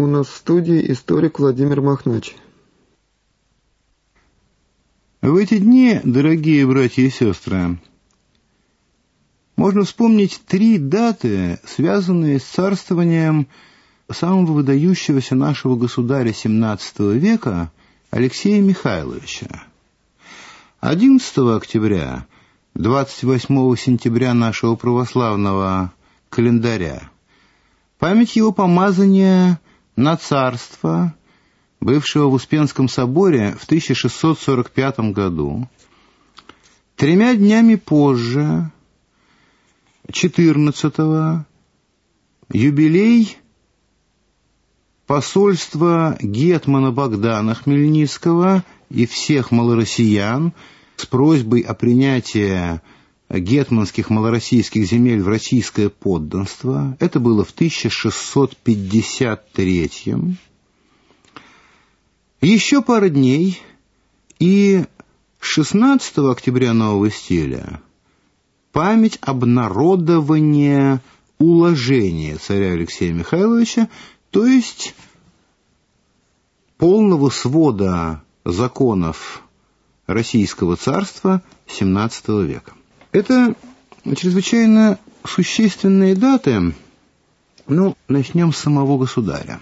У нас в студии историк Владимир Махнач. В эти дни, дорогие братья и сестры, можно вспомнить три даты, связанные с царствованием самого выдающегося нашего государя XVII века Алексея Михайловича. 11 октября, 28 сентября нашего православного календаря, память его помазания на царство, бывшего в Успенском соборе в 1645 году. Тремя днями позже, 14-го, юбилей посольства Гетмана Богдана Хмельницкого и всех малороссиян с просьбой о принятии гетманских малороссийских земель в российское подданство. Это было в 1653 -м. Еще пара дней, и 16 октября нового стиля память обнародования уложения царя Алексея Михайловича, то есть полного свода законов Российского царства XVII века. Это чрезвычайно существенные даты. Ну, начнем с самого государя.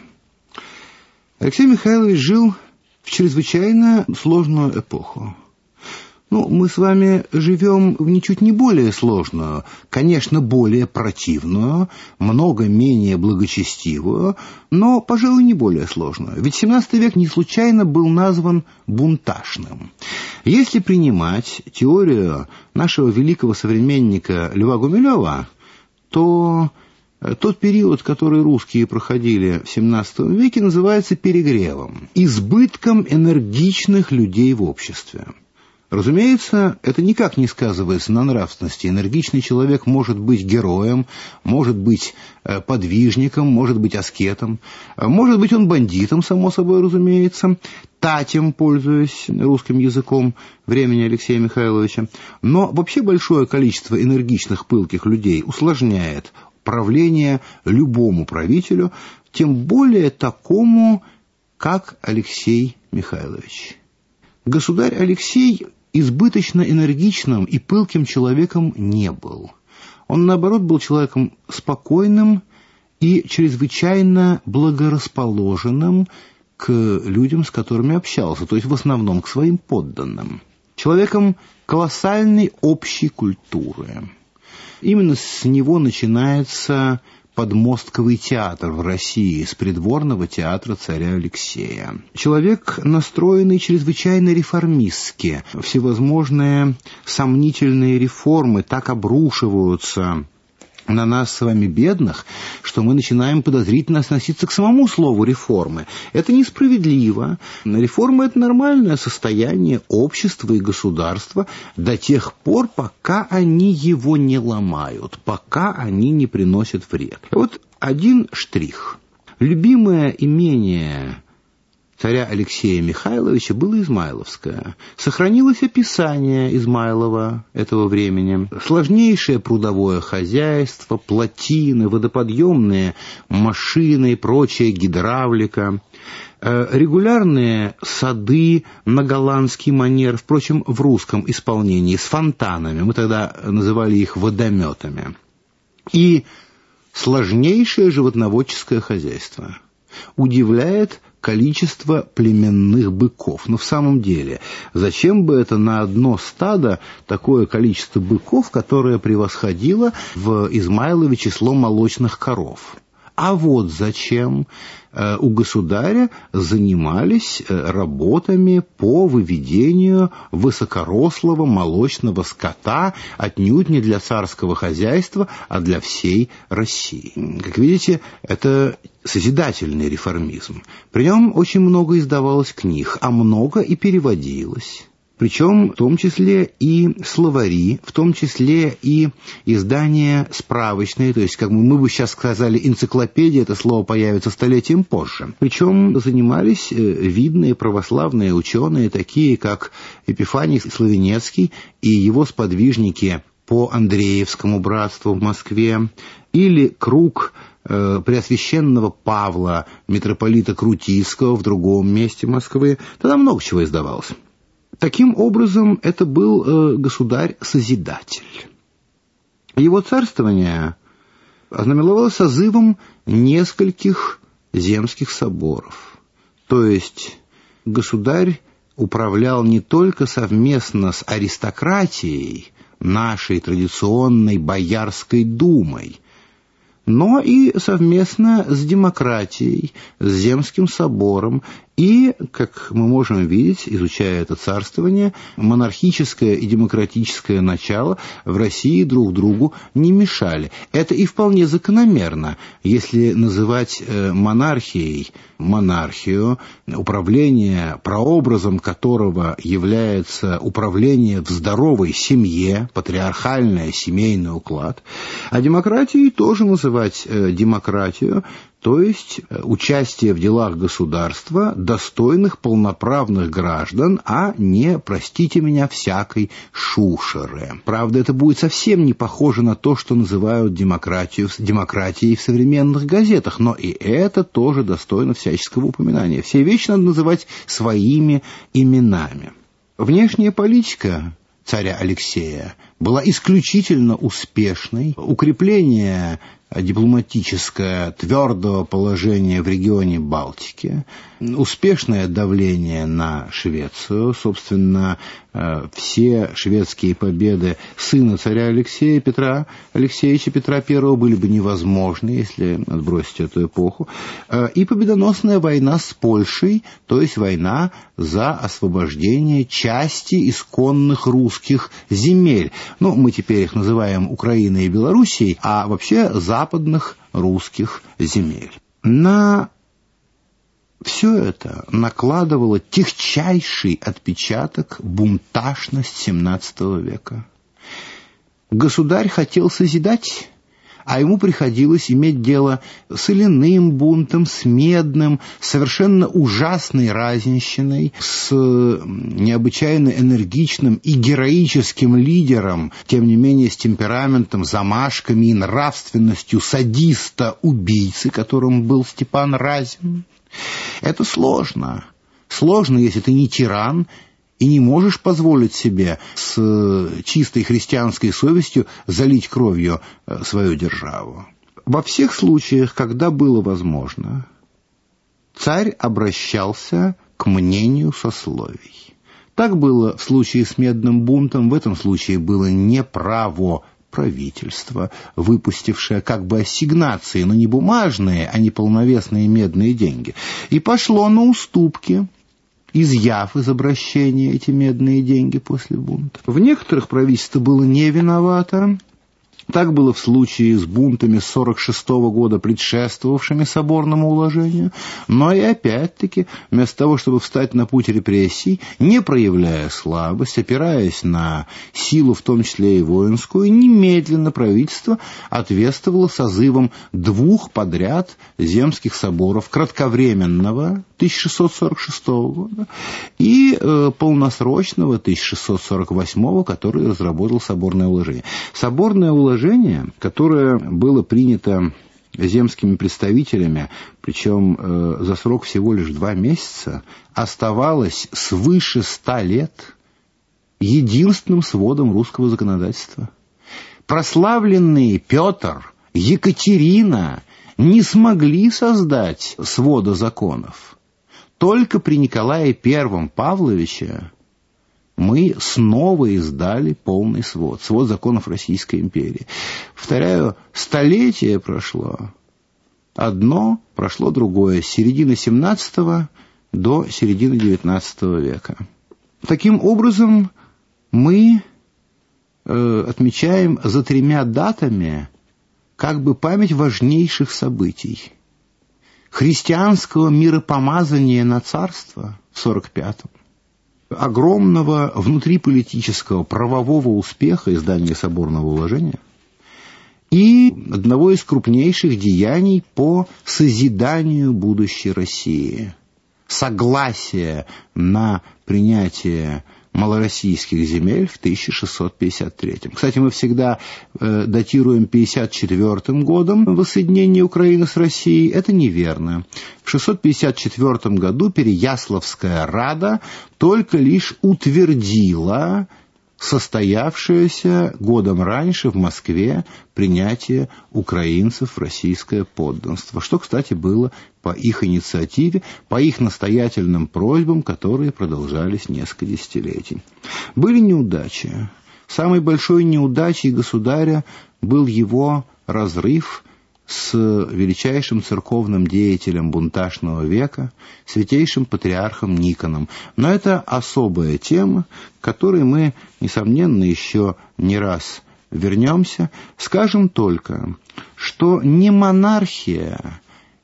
Алексей Михайлович жил в чрезвычайно сложную эпоху. Ну, мы с вами живем в ничуть не более сложную, конечно, более противную, много менее благочестивую, но, пожалуй, не более сложную. Ведь XVII век не случайно был назван бунтажным. Если принимать теорию нашего великого современника Льва Гумилева, то тот период, который русские проходили в XVII веке, называется перегревом, избытком энергичных людей в обществе. Разумеется, это никак не сказывается на нравственности. Энергичный человек может быть героем, может быть э, подвижником, может быть аскетом, э, может быть он бандитом, само собой разумеется, татем, пользуясь русским языком времени Алексея Михайловича. Но вообще большое количество энергичных, пылких людей усложняет правление любому правителю, тем более такому, как Алексей Михайлович. Государь Алексей избыточно энергичным и пылким человеком не был. Он, наоборот, был человеком спокойным и чрезвычайно благорасположенным к людям, с которыми общался, то есть в основном к своим подданным. Человеком колоссальной общей культуры. Именно с него начинается подмостковый театр в России с придворного театра царя Алексея. Человек, настроенный чрезвычайно реформистски. Всевозможные сомнительные реформы так обрушиваются на нас с вами бедных, что мы начинаем подозрительно относиться к самому слову реформы. Это несправедливо. Реформа – это нормальное состояние общества и государства до тех пор, пока они его не ломают, пока они не приносят вред. Вот один штрих. Любимое имение царя Алексея Михайловича было Измайловское. Сохранилось описание Измайлова этого времени. Сложнейшее прудовое хозяйство, плотины, водоподъемные машины и прочая гидравлика э, регулярные сады на голландский манер, впрочем, в русском исполнении, с фонтанами, мы тогда называли их водометами, и сложнейшее животноводческое хозяйство. Удивляет количество племенных быков. Но в самом деле, зачем бы это на одно стадо такое количество быков, которое превосходило в Измайлове число молочных коров? А вот зачем э, у государя занимались э, работами по выведению высокорослого молочного скота отнюдь не для царского хозяйства, а для всей России. Как видите, это созидательный реформизм. При нем очень много издавалось книг, а много и переводилось. Причем в том числе и словари, в том числе и издания справочные, то есть, как мы бы сейчас сказали, энциклопедия, это слово появится столетием позже. Причем занимались э, видные православные ученые, такие как Епифаний Славенецкий и его сподвижники по Андреевскому братству в Москве, или круг э, Преосвященного Павла, митрополита Крутийского в другом месте Москвы. Тогда много чего издавалось. Таким образом, это был э, государь-созидатель. Его царствование ознаменовалось созывом нескольких земских соборов. То есть государь управлял не только совместно с аристократией, нашей традиционной Боярской думой, но и совместно с демократией, с Земским собором и, как мы можем видеть, изучая это царствование, монархическое и демократическое начало в России друг другу не мешали. Это и вполне закономерно, если называть э, монархией монархию, управление, прообразом которого является управление в здоровой семье, патриархальный семейный уклад, а демократией тоже называть э, демократию, то есть э, участие в делах государства достойных полноправных граждан, а не, простите меня, всякой шушеры. Правда, это будет совсем не похоже на то, что называют демократию, демократией в современных газетах, но и это тоже достойно всяческого упоминания. Все вещи надо называть своими именами. Внешняя политика царя Алексея была исключительно успешной. Укрепление дипломатическое твердого положения в регионе Балтики, успешное давление на Швецию, собственно, э, все шведские победы сына царя Алексея, Петра Алексеевича Петра I были бы невозможны, если отбросить эту эпоху, э, и победоносная война с Польшей, то есть война за освобождение части исконных русских земель. Ну, мы теперь их называем Украиной и Белоруссией, а вообще западных русских земель. На все это накладывало техчайший отпечаток бунтажность XVII века. Государь хотел созидать, а ему приходилось иметь дело с иляным бунтом, с медным, совершенно ужасной разнищиной, с необычайно энергичным и героическим лидером, тем не менее с темпераментом, замашками и нравственностью садиста-убийцы, которым был Степан Разин. Это сложно. Сложно, если ты не тиран и не можешь позволить себе с чистой христианской совестью залить кровью э, свою державу. Во всех случаях, когда было возможно, царь обращался к мнению сословий. Так было в случае с медным бунтом, в этом случае было не право правительство, выпустившее как бы ассигнации, но не бумажные, а не полновесные медные деньги, и пошло на уступки, изъяв из обращения эти медные деньги после бунта. В некоторых правительство было не виновато, так было в случае с бунтами 46 -го года, предшествовавшими соборному уложению, но и опять-таки, вместо того, чтобы встать на путь репрессий, не проявляя слабость, опираясь на силу, в том числе и воинскую, немедленно правительство ответствовало созывом двух подряд земских соборов кратковременного 1646 года и э, полносрочного 1648, который разработал соборное уложение. Соборное уложение, которое было принято земскими представителями, причем э, за срок всего лишь два месяца, оставалось свыше ста лет единственным сводом русского законодательства. Прославленные Петр, Екатерина не смогли создать свода законов. Только при Николае Первом Павловиче мы снова издали полный свод, свод законов Российской империи. Повторяю, столетие прошло. Одно, прошло другое, с середины XVII до середины XIX века. Таким образом, мы э, отмечаем за тремя датами как бы память важнейших событий – христианского миропомазания на царство в 45-м, огромного внутриполитического правового успеха издания соборного уложения и одного из крупнейших деяний по созиданию будущей России. Согласие на принятие малороссийских земель в 1653. Кстати, мы всегда э, датируем 54 годом воссоединения Украины с Россией. Это неверно. В 654 году Переяславская Рада только лишь утвердила состоявшееся годом раньше в Москве принятие украинцев в российское подданство, что, кстати, было по их инициативе, по их настоятельным просьбам, которые продолжались несколько десятилетий. Были неудачи. Самой большой неудачей государя был его разрыв с величайшим церковным деятелем бунтажного века, святейшим патриархом Никоном. Но это особая тема, к которой мы, несомненно, еще не раз вернемся. Скажем только, что не монархия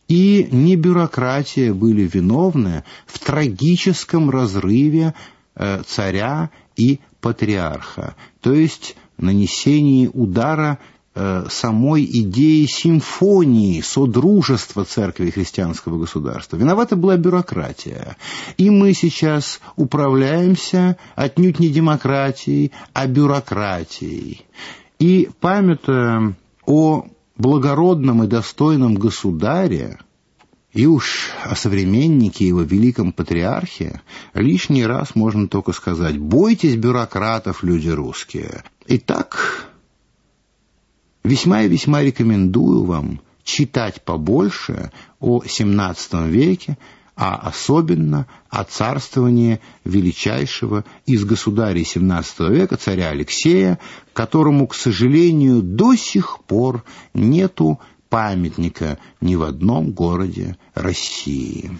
и не бюрократия были виновны в трагическом разрыве э, царя и патриарха, то есть нанесении удара самой идеи симфонии, содружества церкви и христианского государства. Виновата была бюрократия. И мы сейчас управляемся отнюдь не демократией, а бюрократией. И памятуя о благородном и достойном государе, и уж о современнике его великом патриархе лишний раз можно только сказать, бойтесь бюрократов, люди русские. Итак, Весьма и весьма рекомендую вам читать побольше о XVII веке, а особенно о царствовании величайшего из государей XVII века, царя Алексея, которому, к сожалению, до сих пор нету памятника ни в одном городе России.